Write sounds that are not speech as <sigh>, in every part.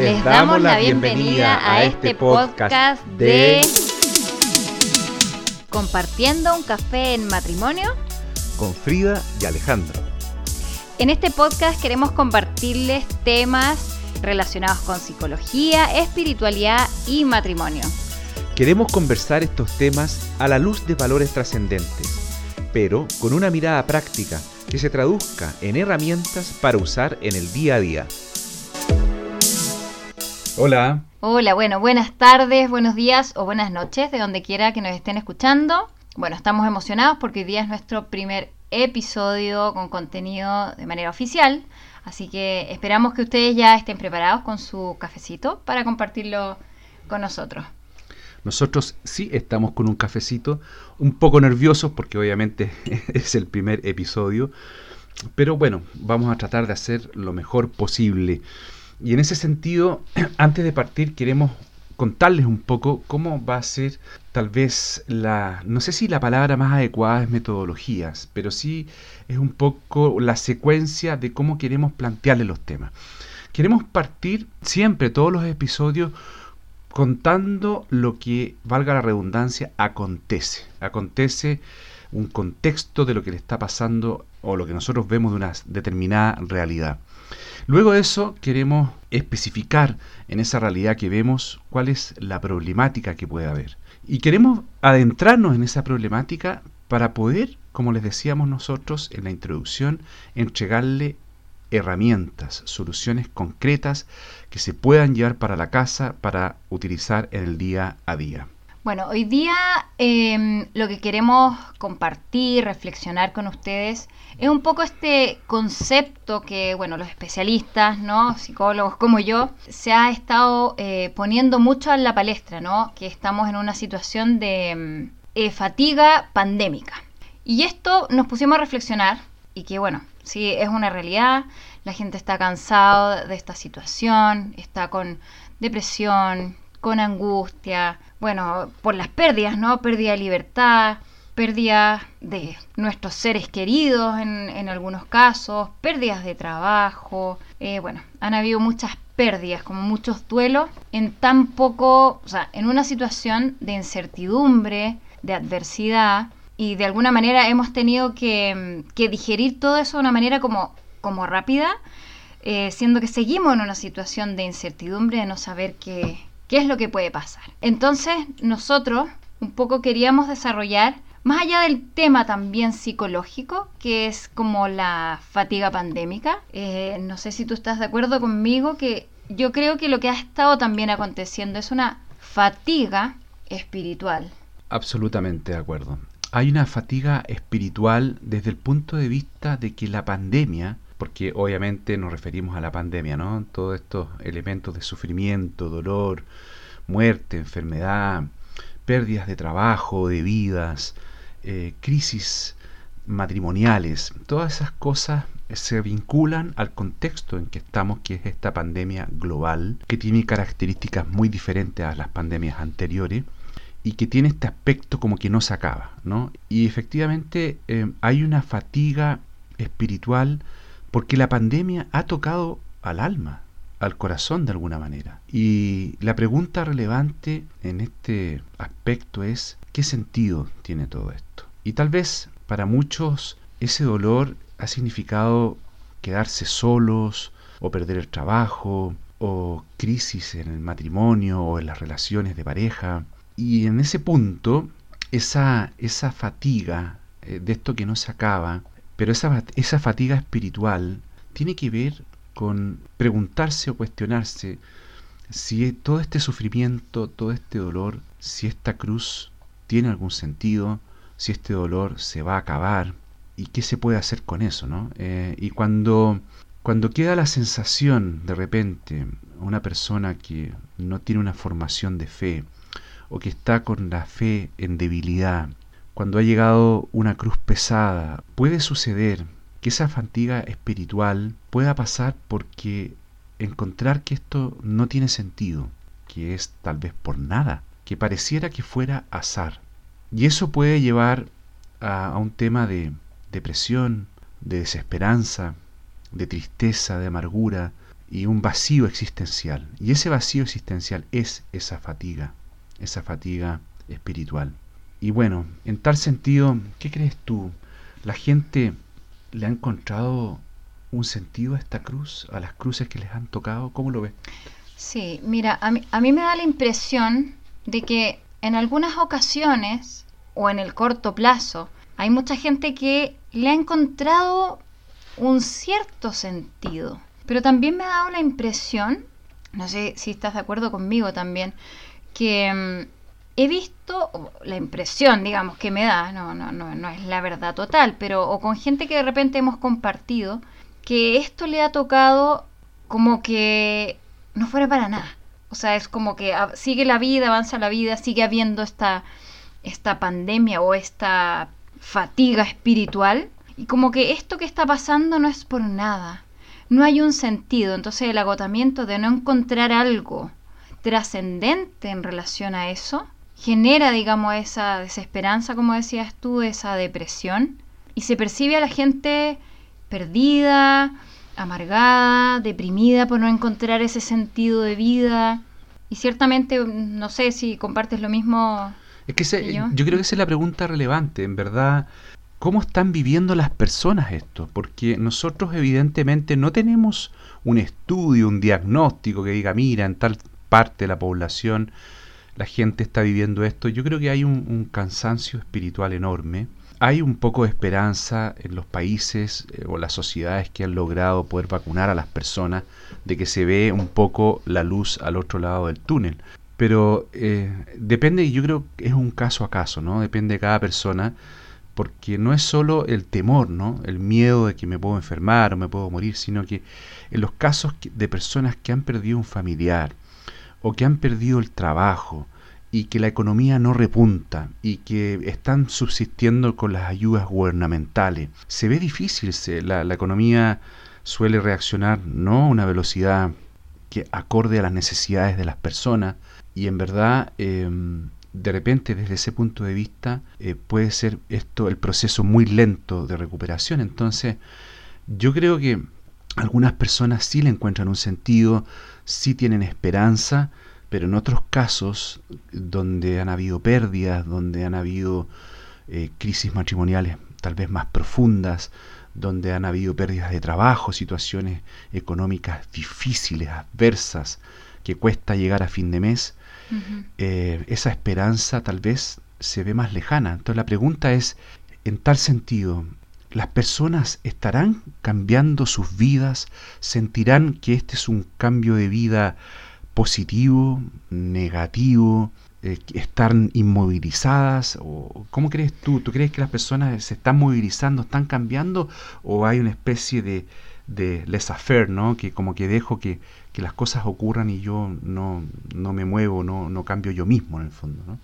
Les damos la bienvenida a este podcast de Compartiendo un café en matrimonio con Frida y Alejandro. En este podcast queremos compartirles temas relacionados con psicología, espiritualidad y matrimonio. Queremos conversar estos temas a la luz de valores trascendentes, pero con una mirada práctica que se traduzca en herramientas para usar en el día a día. Hola. Hola, bueno, buenas tardes, buenos días o buenas noches, de donde quiera que nos estén escuchando. Bueno, estamos emocionados porque hoy día es nuestro primer episodio con contenido de manera oficial, así que esperamos que ustedes ya estén preparados con su cafecito para compartirlo con nosotros. Nosotros sí estamos con un cafecito, un poco nerviosos porque obviamente <laughs> es el primer episodio, pero bueno, vamos a tratar de hacer lo mejor posible. Y en ese sentido, <clears throat> antes de partir, queremos contarles un poco cómo va a ser tal vez la, no sé si la palabra más adecuada es metodologías, pero sí es un poco la secuencia de cómo queremos plantearles los temas. Queremos partir siempre, todos los episodios, contando lo que, valga la redundancia, acontece. Acontece un contexto de lo que le está pasando o lo que nosotros vemos de una determinada realidad. Luego de eso queremos especificar en esa realidad que vemos cuál es la problemática que puede haber. Y queremos adentrarnos en esa problemática para poder, como les decíamos nosotros en la introducción, entregarle herramientas, soluciones concretas que se puedan llevar para la casa para utilizar en el día a día. Bueno, hoy día em, lo que queremos compartir, reflexionar con ustedes, es un poco este concepto que, bueno, los especialistas, ¿no? Psicólogos como yo, se ha estado eh, poniendo mucho en la palestra, ¿no? Que estamos en una situación de em, eh, fatiga pandémica. Y esto nos pusimos a reflexionar y que, bueno, sí, es una realidad. La gente está cansada de esta situación, está con depresión, con angustia, bueno, por las pérdidas, ¿no? Pérdida de libertad, pérdida de nuestros seres queridos en, algunos casos, pérdidas de trabajo, eh, bueno, han habido muchas pérdidas, como muchos duelos, en tan poco, o sea, en una situación de incertidumbre, de adversidad, y de alguna manera hemos tenido que, digerir todo eso de una manera como, como rápida, eh, siendo que seguimos en una situación de incertidumbre, de no saber qué, qué es lo que puede pasar. Entonces nosotros un poco queríamos desarrollar, más allá del tema también psicológico, que es como la fatiga pandémica, eh, no sé si tú estás de acuerdo conmigo, que yo creo que lo que ha estado también aconteciendo es una fatiga espiritual. Absolutamente de acuerdo. Hay una fatiga espiritual desde el punto de vista de que la pandemia porque obviamente nos referimos a la pandemia, ¿no? Todos estos elementos de sufrimiento, dolor, muerte, enfermedad, pérdidas de trabajo, de vidas, eh, crisis matrimoniales, todas esas cosas se vinculan al contexto en que estamos, que es esta pandemia global, que tiene características muy diferentes a las pandemias anteriores y que tiene este aspecto como que no se acaba, ¿no? Y efectivamente eh, hay una fatiga espiritual porque la pandemia ha tocado al alma, al corazón de alguna manera. Y la pregunta relevante en este aspecto es, ¿qué sentido tiene todo esto? Y tal vez para muchos ese dolor ha significado quedarse solos o perder el trabajo o crisis en el matrimonio o en las relaciones de pareja. Y en ese punto, esa, esa fatiga eh, de esto que no se acaba pero esa, esa fatiga espiritual tiene que ver con preguntarse o cuestionarse si todo este sufrimiento, todo este dolor, si esta cruz tiene algún sentido, si este dolor se va a acabar y qué se puede hacer con eso, ¿no? Eh, y cuando, cuando queda la sensación de repente, una persona que no tiene una formación de fe o que está con la fe en debilidad, cuando ha llegado una cruz pesada, puede suceder que esa fatiga espiritual pueda pasar porque encontrar que esto no tiene sentido, que es tal vez por nada, que pareciera que fuera azar. Y eso puede llevar a, un tema de depresión, de desesperanza, de tristeza, de amargura, y un vacío existencial. Y ese vacío existencial es esa fatiga, esa fatiga espiritual. Y bueno, en tal sentido, ¿qué crees tú? ¿La gente le ha encontrado un sentido a esta cruz, a las cruces que les han tocado? ¿Cómo lo ves? Sí, mira, a mí, a mí me da la impresión de que en algunas ocasiones o en el corto plazo hay mucha gente que le ha encontrado un cierto sentido. Pero también me ha dado la impresión, no sé si estás de acuerdo conmigo también, que mm, he visto la impresión, digamos, que me da, no, no, no, no es la verdad total, pero o con gente que de repente hemos compartido, que esto le ha tocado como que no fuera para nada. O sea, es como que sigue la vida, avanza la vida, sigue habiendo esta, esta pandemia o esta fatiga espiritual. Y como que esto que está pasando no es por nada. No hay un sentido. Entonces el agotamiento de no encontrar algo trascendente en relación a eso genera, digamos, esa desesperanza, como decías tú, esa depresión. Y se percibe a la gente perdida, amargada, deprimida por no encontrar ese sentido de vida. Y ciertamente, no sé si compartes lo mismo. Es que, yo. yo creo que esa es la pregunta relevante, en verdad. ¿Cómo están viviendo las personas esto? Porque nosotros evidentemente no tenemos un estudio, un diagnóstico que diga, mira, en tal parte de la población la gente está viviendo esto. Yo creo que hay un cansancio espiritual enorme hay un poco de esperanza en los países eh, o las sociedades que han logrado poder vacunar a las personas de que se ve un poco la luz al otro lado del túnel. Pero eh, depende, yo creo que es un caso a caso, ¿no? Depende de cada persona, porque no es solo el temor, ¿no? El miedo de que me puedo enfermar o me puedo morir, sino que en los casos de personas que han perdido un familiar o que han perdido el trabajo, y que la economía no repunta y que están subsistiendo con las ayudas gubernamentales. Se ve difícil, la, economía suele reaccionar no a una velocidad que acorde a las necesidades de las personas y en verdad em, de repente desde ese punto de vista eh, puede ser esto el proceso muy lento de recuperación. Entonces yo creo que algunas personas sí le encuentran un sentido, sí tienen esperanza, pero en otros casos donde han habido pérdidas, donde han habido eh, crisis matrimoniales tal vez más profundas, donde han habido pérdidas de trabajo, situaciones económicas difíciles, adversas, que cuesta llegar a fin de mes, eh, esa esperanza tal vez se ve más lejana. Entonces la pregunta es, en tal sentido, ¿las personas estarán cambiando sus vidas? ¿Sentirán que este es un cambio de vida positivo, negativo, eh, están inmovilizadas? O, ¿Cómo crees tú? ¿Tú crees que las personas se están movilizando, están cambiando? ¿O hay una especie de, de laissez-faire, ¿no? que como que dejo que, que, las cosas ocurran y yo no, no me muevo, no, no cambio yo mismo en el fondo? ¿no?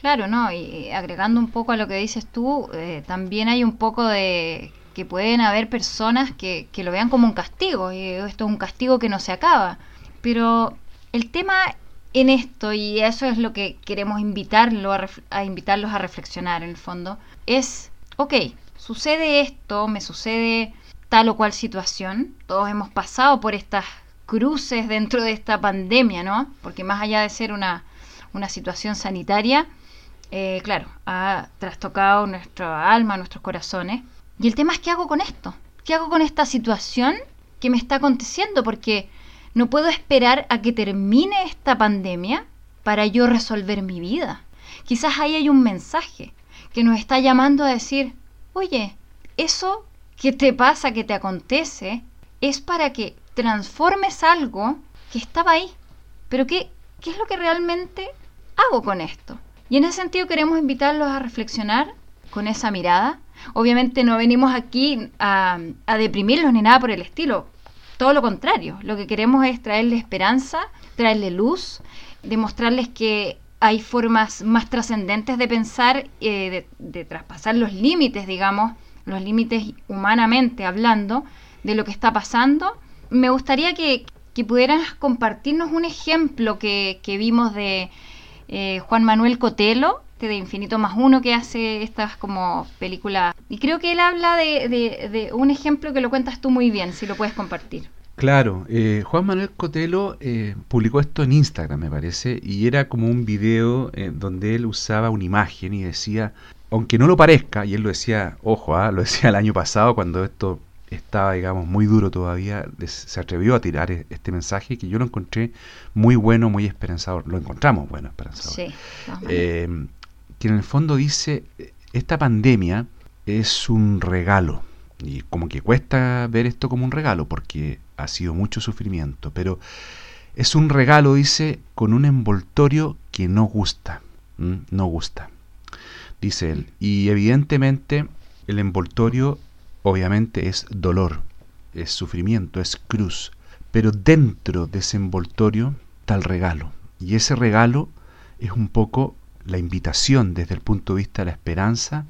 Claro, ¿no? Y agregando un poco a lo que dices tú, eh, también hay un poco de que pueden haber personas que, que lo vean como un castigo, y esto es un castigo que no se acaba. Pero el tema en esto, y eso es lo que queremos invitarlo a, invitarlos a reflexionar en el fondo, es, ok, sucede esto, me sucede tal o cual situación, todos hemos pasado por estas cruces dentro de esta pandemia, ¿no? Porque más allá de ser una, una situación sanitaria, eh, claro, ha trastocado nuestra alma, nuestros corazones. Y el tema es qué hago con esto, qué hago con esta situación que me está aconteciendo, porque no puedo esperar a que termine esta pandemia para yo resolver mi vida. Quizás ahí hay un mensaje que nos está llamando a decir, oye, eso que te pasa, que te acontece, es para que transformes algo que estaba ahí. Pero ¿qué, qué es lo que realmente hago con esto? Y en ese sentido queremos invitarlos a reflexionar con esa mirada. Obviamente no venimos aquí a, a deprimirlos ni nada por el estilo todo lo contrario, lo que queremos es traerle esperanza, traerle luz, demostrarles que hay formas más trascendentes de pensar, eh, de, traspasar los límites, digamos, los límites humanamente hablando de lo que está pasando. Me gustaría que, que pudieras compartirnos un ejemplo que, vimos de eh, Juan Manuel Cotelo, de Infinito más Uno, que hace estas como películas. Y creo que él habla de, un ejemplo que lo cuentas tú muy bien, si lo puedes compartir. Claro, eh, Juan Manuel Cotelo eh, publicó esto en Instagram, me parece, y era como un video eh, donde él usaba una imagen y decía, aunque no lo parezca, y él lo decía, ojo, ah, lo decía el año pasado cuando esto estaba, digamos, muy duro todavía, se atrevió a tirar e-, este mensaje que yo lo encontré muy bueno, muy esperanzador. Lo encontramos bueno, esperanzador. Sí, eh, que en el fondo dice, esta pandemia es un regalo. Y como que cuesta ver esto como un regalo porque ha sido mucho sufrimiento, pero es un regalo, dice, con un envoltorio que no gusta. No gusta, dice él. Y evidentemente el envoltorio obviamente es dolor, es sufrimiento, es cruz. Pero dentro de ese envoltorio está el regalo. Y ese regalo es un poco la invitación desde el punto de vista de la esperanza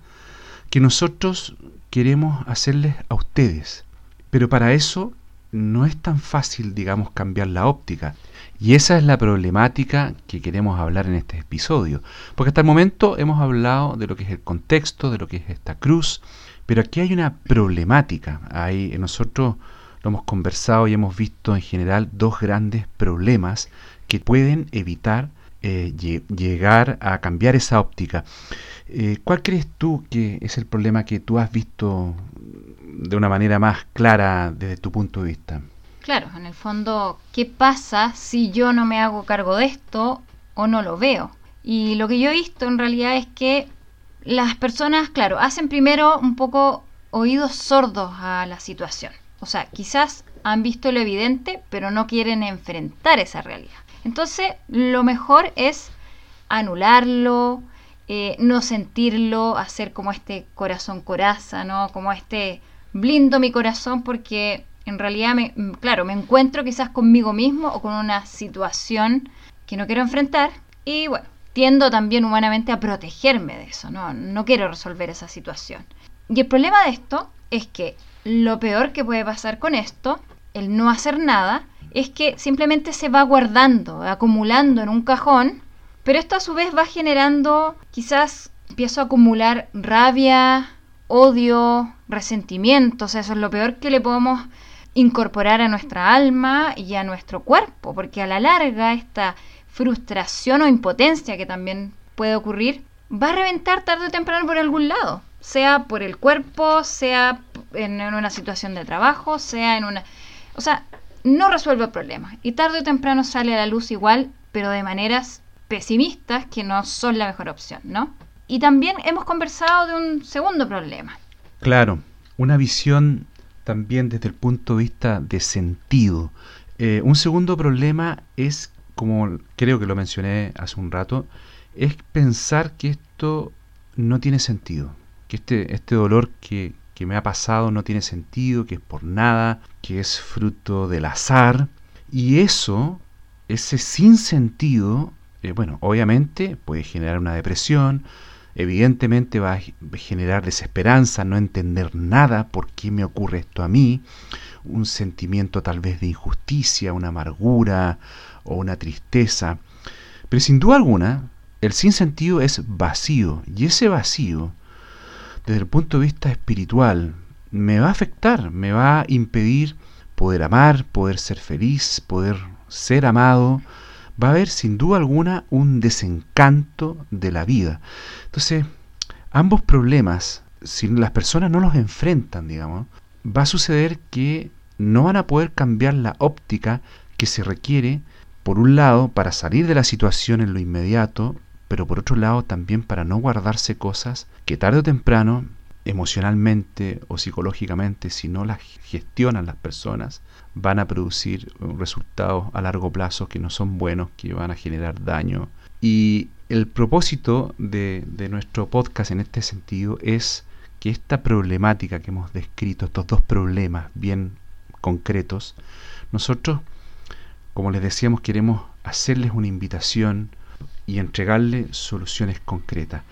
que nosotros queremos hacerles a ustedes. Pero para eso no es tan fácil, digamos, cambiar la óptica. Y esa es la problemática que queremos hablar en este episodio. Porque hasta el momento hemos hablado de lo que es el contexto, de lo que es esta cruz, pero aquí hay una problemática. Hay, nosotros lo hemos conversado y hemos visto en general dos grandes problemas que pueden evitar eh, llegar a cambiar esa óptica. Eh, ¿Cuál crees tú que es el problema que tú has visto de una manera más clara desde tu punto de vista? Claro, en el fondo, ¿qué pasa si yo no me hago cargo de esto o no lo veo? Y lo que yo he visto en realidad es que las personas, claro, hacen primero un poco oídos sordos a la situación. O sea, quizás han visto lo evidente, pero no quieren enfrentar esa realidad. Entonces, lo mejor es anularlo, eh, no sentirlo, hacer como este corazón coraza, ¿no? Como este blindo mi corazón porque en realidad, me, claro, me encuentro quizás conmigo mismo o con una situación que no quiero enfrentar y bueno, tiendo también humanamente a protegerme de eso, ¿no? No quiero resolver esa situación. Y el problema de esto es que lo peor que puede pasar con esto, el no hacer nada, es que simplemente se va guardando, acumulando en un cajón, pero esto a su vez va generando, quizás empiezo a acumular rabia, odio, resentimiento, o sea, eso es lo peor que le podemos incorporar a nuestra alma y a nuestro cuerpo, porque a la larga esta frustración o impotencia que también puede ocurrir, va a reventar tarde o temprano por algún lado, sea por el cuerpo, sea en, una situación de trabajo, sea en una... O sea, no resuelve el problema y tarde o temprano sale a la luz igual, pero de maneras pesimistas que no son la mejor opción, ¿no? Y también hemos conversado de un segundo problema. Claro, una visión también desde el punto de vista de sentido. Eh, un segundo problema es como creo que lo mencioné hace un rato, es pensar que esto no tiene sentido, que este, este dolor que, me ha pasado no tiene sentido, que es por nada, que es fruto del azar. Y eso, ese sinsentido, eh, bueno, obviamente puede generar una depresión, evidentemente va a generar desesperanza, no entender nada, por qué me ocurre esto a mí, un sentimiento tal vez de injusticia, una amargura, o una tristeza. Pero sin duda alguna, el sinsentido es vacío. Y ese vacío, desde el punto de vista espiritual, me va a afectar, me va a impedir poder amar, poder ser feliz, poder ser amado. Va a haber sin duda alguna un desencanto de la vida. Entonces, ambos problemas, si las personas no los enfrentan, digamos, va a suceder que no van a poder cambiar la óptica que se requiere por un lado, para salir de la situación en lo inmediato, pero por otro lado también para no guardarse cosas que tarde o temprano, emocionalmente o psicológicamente, si no las gestionan las personas, van a producir resultados a largo plazo que no son buenos, que van a generar daño. Y el propósito de, de nuestro podcast en este sentido es que esta problemática que hemos descrito, estos dos problemas bien concretos, nosotros como les decíamos, queremos hacerles una invitación y entregarles soluciones concretas.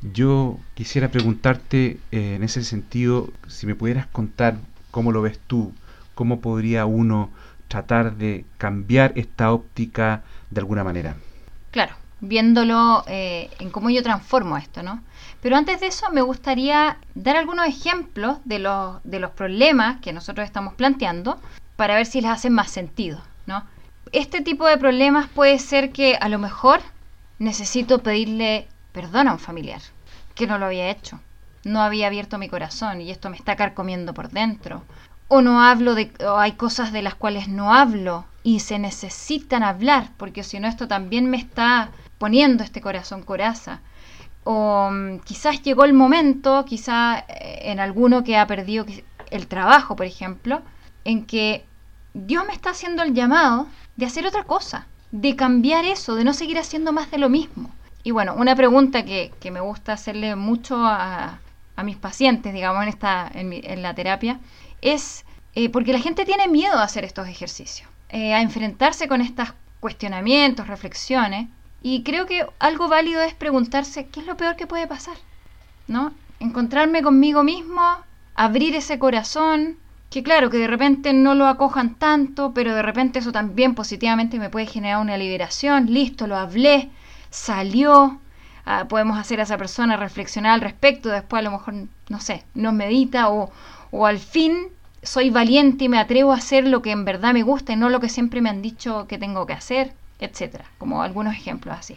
Yo quisiera preguntarte eh, en ese sentido, si me pudieras contar cómo lo ves tú, cómo podría uno tratar de cambiar esta óptica de alguna manera. Claro, viéndolo eh, en cómo yo transformo esto, ¿no? Pero antes de eso me gustaría dar algunos ejemplos de los, de los problemas que nosotros estamos planteando para ver si les hacen más sentido, ¿no? Este tipo de problemas puede ser que a lo mejor necesito pedirle perdón a un familiar, que no lo había hecho. No había abierto mi corazón y esto me está carcomiendo por dentro. O no hablo de, o hay cosas de las cuales no hablo y se necesitan hablar, porque si no esto también me está poniendo este corazón coraza. O mm, quizás llegó el momento, quizás eh, en alguno que ha perdido el trabajo, por ejemplo, en que Dios me está haciendo el llamado de hacer otra cosa, de cambiar eso, de no seguir haciendo más de lo mismo. Y bueno, una pregunta que, me gusta hacerle mucho a, mis pacientes, digamos, en, esta, en, la terapia, es eh, porque la gente tiene miedo a hacer estos ejercicios, eh, a enfrentarse con estos cuestionamientos, reflexiones, y creo que algo válido es preguntarse qué es lo peor que puede pasar, ¿no? Encontrarme conmigo mismo, abrir ese corazón, que claro, que de repente no lo acojan tanto, pero de repente eso también positivamente me puede generar una liberación, listo, lo hablé, salió, ah, podemos hacer a esa persona reflexionar al respecto, después a lo mejor, no sé, nos medita o, o al fin soy valiente y me atrevo a hacer lo que en verdad me gusta y no lo que siempre me han dicho que tengo que hacer etcétera, como algunos ejemplos así.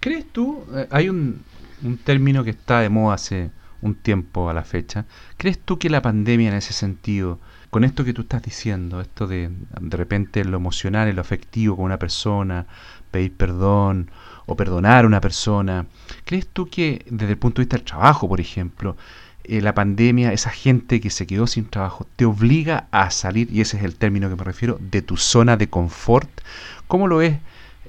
¿Crees tú, eh, hay un, un término que está de moda hace un tiempo a la fecha, ¿crees tú que la pandemia en ese sentido, con esto que tú estás diciendo, esto de de repente lo emocional lo afectivo con una persona, pedir perdón o perdonar a una persona, ¿crees tú que desde el punto de vista del trabajo, por ejemplo, eh, la pandemia, esa gente que se quedó sin trabajo, te obliga a salir, y ese es el término que me refiero, de tu zona de confort? ¿Cómo lo ves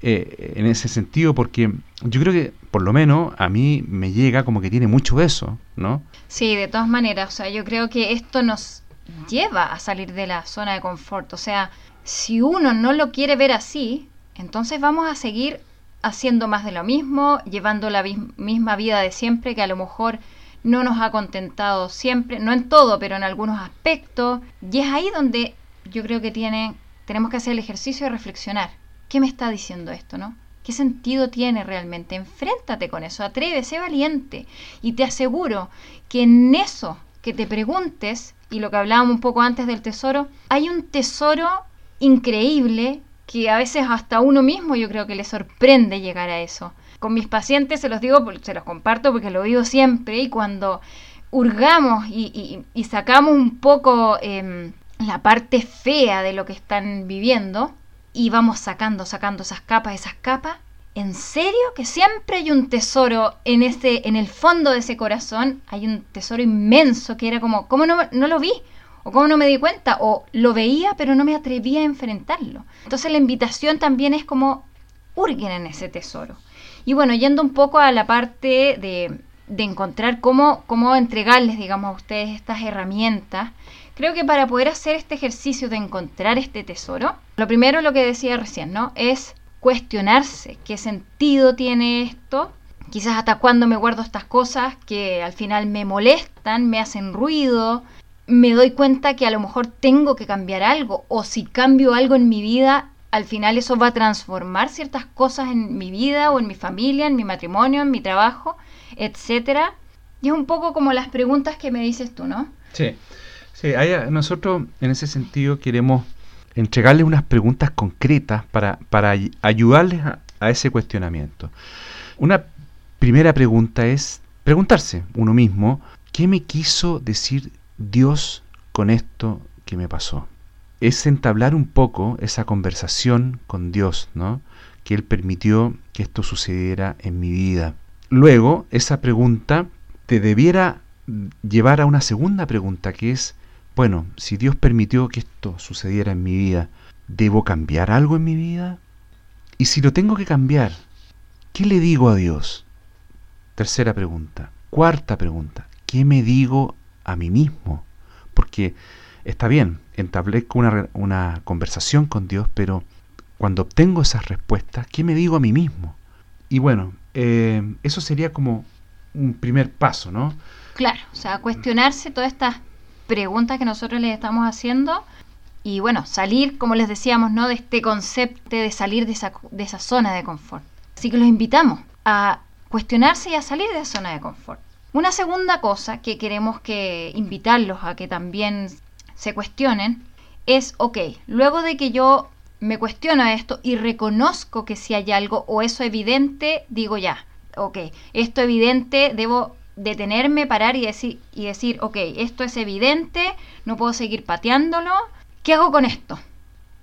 eh, en ese sentido, porque yo creo que por lo menos a mí me llega como que tiene mucho eso, ¿no? Sí, de todas maneras, o sea, yo creo que esto nos lleva a salir de la zona de confort, o sea, si uno no lo quiere ver así, entonces vamos a seguir haciendo más de lo mismo, llevando la misma vida de siempre que a lo mejor no nos ha contentado siempre, no en todo, pero en algunos aspectos, y es ahí donde yo creo que tenemos que hacer el ejercicio de reflexionar. ¿qué me está diciendo esto, no? ¿Qué sentido tiene realmente? Enfréntate con eso, atrévete, sé valiente. Y te aseguro que en eso que te preguntes, y lo que hablábamos un poco antes del tesoro, hay un tesoro increíble que a veces hasta uno mismo yo creo que le sorprende llegar a eso. Con mis pacientes se los digo, se los comparto porque lo digo siempre y cuando hurgamos y, sacamos un poco em, la parte fea de lo que están viviendo, y vamos sacando, sacando esas capas, esas capas. ¿En serio que siempre hay un tesoro en ese, en el fondo de ese corazón? Hay un tesoro inmenso que era como, ¿cómo no, no lo vi? ¿O cómo no me di cuenta? ¿O lo veía pero no me atrevía a enfrentarlo? Entonces la invitación también es como, hurguen en ese tesoro. Y bueno, yendo un poco a la parte de, de encontrar cómo, cómo entregarles, digamos, a ustedes estas herramientas, Creo que para poder hacer este ejercicio de encontrar este tesoro, lo primero lo que decía recién, ¿no? Es cuestionarse qué sentido tiene esto, quizás hasta cuándo me guardo estas cosas que al final me molestan, me hacen ruido, me doy cuenta que a lo mejor tengo que cambiar algo o si cambio algo en mi vida, al final eso va a transformar ciertas cosas en mi vida o en mi familia, en mi matrimonio, en mi trabajo, etcétera. Y es un poco como las preguntas que me dices tú, ¿no? Sí. Sí, nosotros en ese sentido queremos entregarles unas preguntas concretas para, para ayudarles a, ese cuestionamiento. Una primera pregunta es preguntarse uno mismo, ¿qué me quiso decir Dios con esto que me pasó? Es entablar un poco esa conversación con Dios, ¿no? Que Él permitió que esto sucediera en mi vida. Luego, esa pregunta te debiera llevar a una segunda pregunta, que es, bueno, si Dios permitió que esto sucediera en mi vida, ¿debo cambiar algo en mi vida? Y si lo tengo que cambiar, ¿qué le digo a Dios? Tercera pregunta. Cuarta pregunta. ¿Qué me digo a mí mismo? Porque está bien, entablezco una, una conversación con Dios, pero cuando obtengo esas respuestas, ¿qué me digo a mí mismo? Y bueno, eh, eso sería como un primer paso, ¿no? Claro, o sea, cuestionarse todas estas preguntas que nosotros les estamos haciendo y bueno, salir, como les decíamos, ¿no? De este concepto de salir de esa, de esa zona de confort. Así que los invitamos a cuestionarse y a salir de esa zona de confort. Una segunda cosa que queremos que invitarlos a que también se cuestionen es, ok, luego de que yo me cuestiono esto y reconozco que si hay algo o eso evidente, digo ya, ok, esto evidente, debo detenerme, parar y decir, y decir, ok, esto es evidente, no puedo seguir pateándolo, ¿qué hago con esto?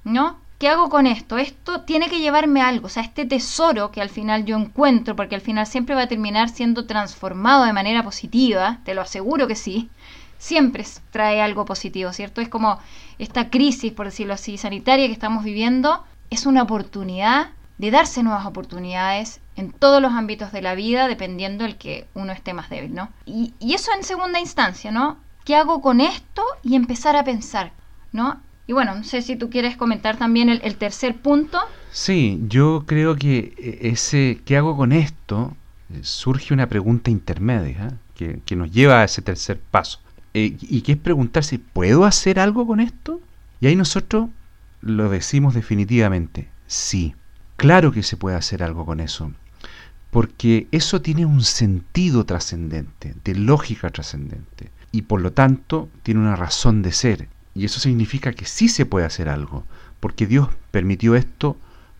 ¿No? ¿Qué hago con esto? Esto tiene que llevarme a algo, o sea, este tesoro que al final yo encuentro, porque al final siempre va a terminar siendo transformado de manera positiva, te lo aseguro que sí, siempre trae algo positivo, ¿cierto? Es como esta crisis, por decirlo así, sanitaria que estamos viviendo, es una oportunidad de darse nuevas oportunidades en todos los ámbitos de la vida, dependiendo del que uno esté más débil, ¿no? Y, eso en segunda instancia, ¿no? ¿Qué hago con esto? Y empezar a pensar, ¿no? Y bueno, no sé si tú quieres comentar también el, el tercer punto. Sí, yo creo que e, ese ¿qué hago con esto? Eh, surge una pregunta intermedia ¿eh? que, que, nos lleva a ese tercer paso. Eh, y que es preguntarse, ¿puedo hacer algo con esto? Y ahí nosotros lo decimos definitivamente, sí, claro que se puede hacer algo con eso, porque eso tiene un sentido trascendente, de lógica trascendente, y por lo tanto tiene una razón de ser, y eso significa que sí se puede hacer algo, porque Dios permitió esto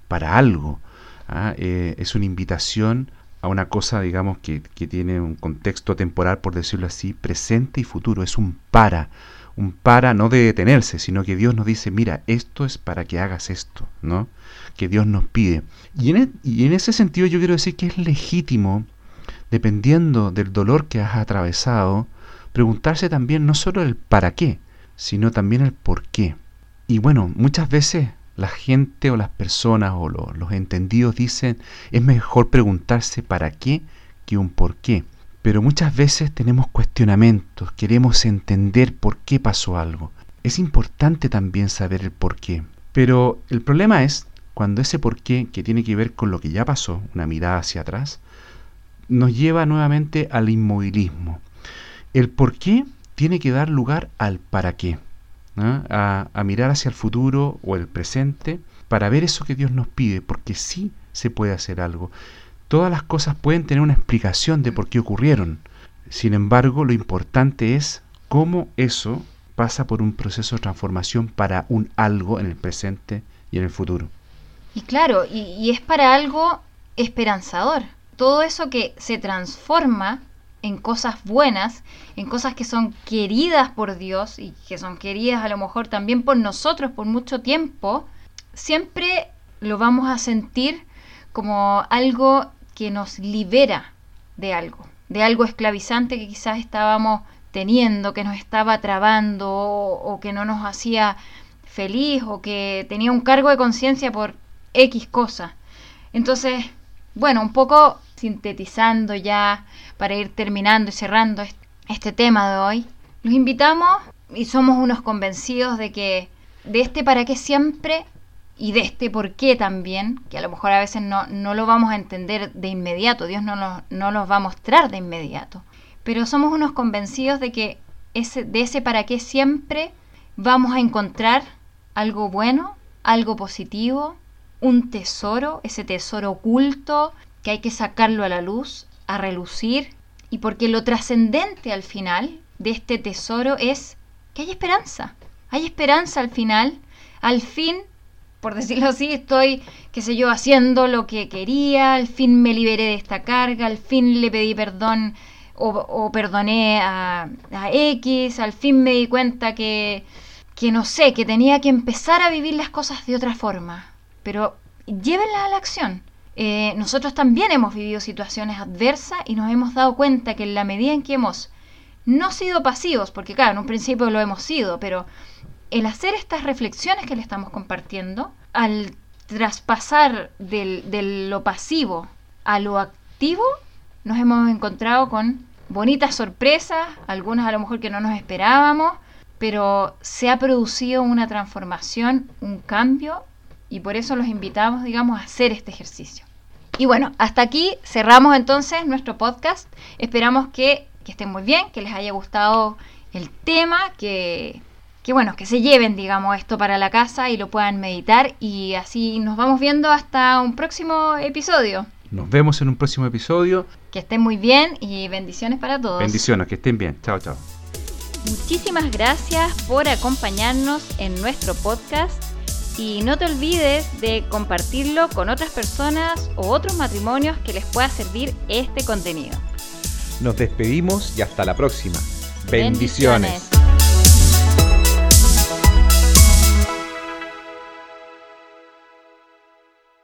para algo. ¿ah? Eh, es una invitación a una cosa, digamos, que, que, tiene un contexto temporal, por decirlo así, presente y futuro. Es un para, un para no de detenerse, sino que Dios nos dice, mira, esto es para que hagas esto, ¿no? Que Dios nos pide. Y en, e, y en ese sentido yo quiero decir que es legítimo, dependiendo del dolor que has atravesado, preguntarse también no solo el para qué, sino también el por qué. Y bueno, muchas veces la gente o las personas o lo, los entendidos dicen es mejor preguntarse para qué que un por qué. Pero muchas veces tenemos cuestionamientos, queremos entender por qué pasó algo. Es importante también saber el por qué. Pero el problema es cuando ese por qué, que tiene que ver con lo que ya pasó, una mirada hacia atrás, nos lleva nuevamente al inmovilismo. El por qué tiene que dar lugar al para qué a, a, mirar hacia el futuro o el presente para ver eso que Dios nos pide, porque sí se puede hacer algo. Todas las cosas pueden tener una explicación de por qué ocurrieron. Sin embargo, lo importante es cómo eso pasa por un proceso de transformación para un algo en el presente y en el futuro. Y claro, y, y es para algo esperanzador. Todo eso que se transforma en cosas buenas, en cosas que son queridas por Dios y que son queridas a lo mejor también por nosotros por mucho tiempo, siempre lo vamos a sentir como algo que nos libera de algo, de algo esclavizante que quizás estábamos teniendo, que nos estaba trabando o, que no nos hacía feliz o que tenía un cargo de conciencia por X cosa. Entonces, bueno, un poco sintetizando ya para ir terminando y cerrando este tema de hoy, los invitamos y somos unos convencidos de que de este para qué siempre y de este por qué también, que a lo mejor a veces no, no lo vamos a entender de inmediato, Dios no nos, no nos va a mostrar de inmediato, pero somos unos convencidos de que ese, de ese para qué siempre vamos a encontrar algo bueno, algo positivo, un tesoro, ese tesoro oculto que hay que sacarlo a la luz, a relucir, y porque lo trascendente al final de este tesoro es que hay esperanza. Hay esperanza al final. Al fin, por decirlo así, estoy, qué sé yo, haciendo lo que quería, al fin me liberé de esta carga, al fin le pedí perdón o, o perdoné a, a, X, al fin me di cuenta que, que no sé, que tenía que empezar a vivir las cosas de otra forma. Pero llévenla a la acción. Eh, nosotros también hemos vivido situaciones adversas y nos hemos dado cuenta que en la medida en que hemos no sido pasivos, porque claro, en un principio lo hemos sido, pero el hacer estas reflexiones que le estamos compartiendo, al traspasar de lo pasivo a lo activo, nos hemos encontrado con bonitas sorpresas, algunas a lo mejor que no nos esperábamos, pero se ha producido una transformación, un cambio, y por eso los invitamos, digamos, a hacer este ejercicio. Y bueno, hasta aquí cerramos entonces nuestro podcast. Esperamos que, que estén muy bien, que les haya gustado el tema, que, que bueno, que se lleven, digamos, esto para la casa y lo puedan meditar y así nos vamos viendo hasta un próximo episodio. Nos vemos en un próximo episodio. Que estén muy bien y bendiciones para todos. Bendiciones, que estén bien. Chao, chao. Muchísimas gracias por acompañarnos en nuestro podcast y no te olvides de compartirlo con otras personas o otros matrimonios que les pueda servir este contenido. Nos despedimos y hasta la próxima. Bendiciones. Bendiciones.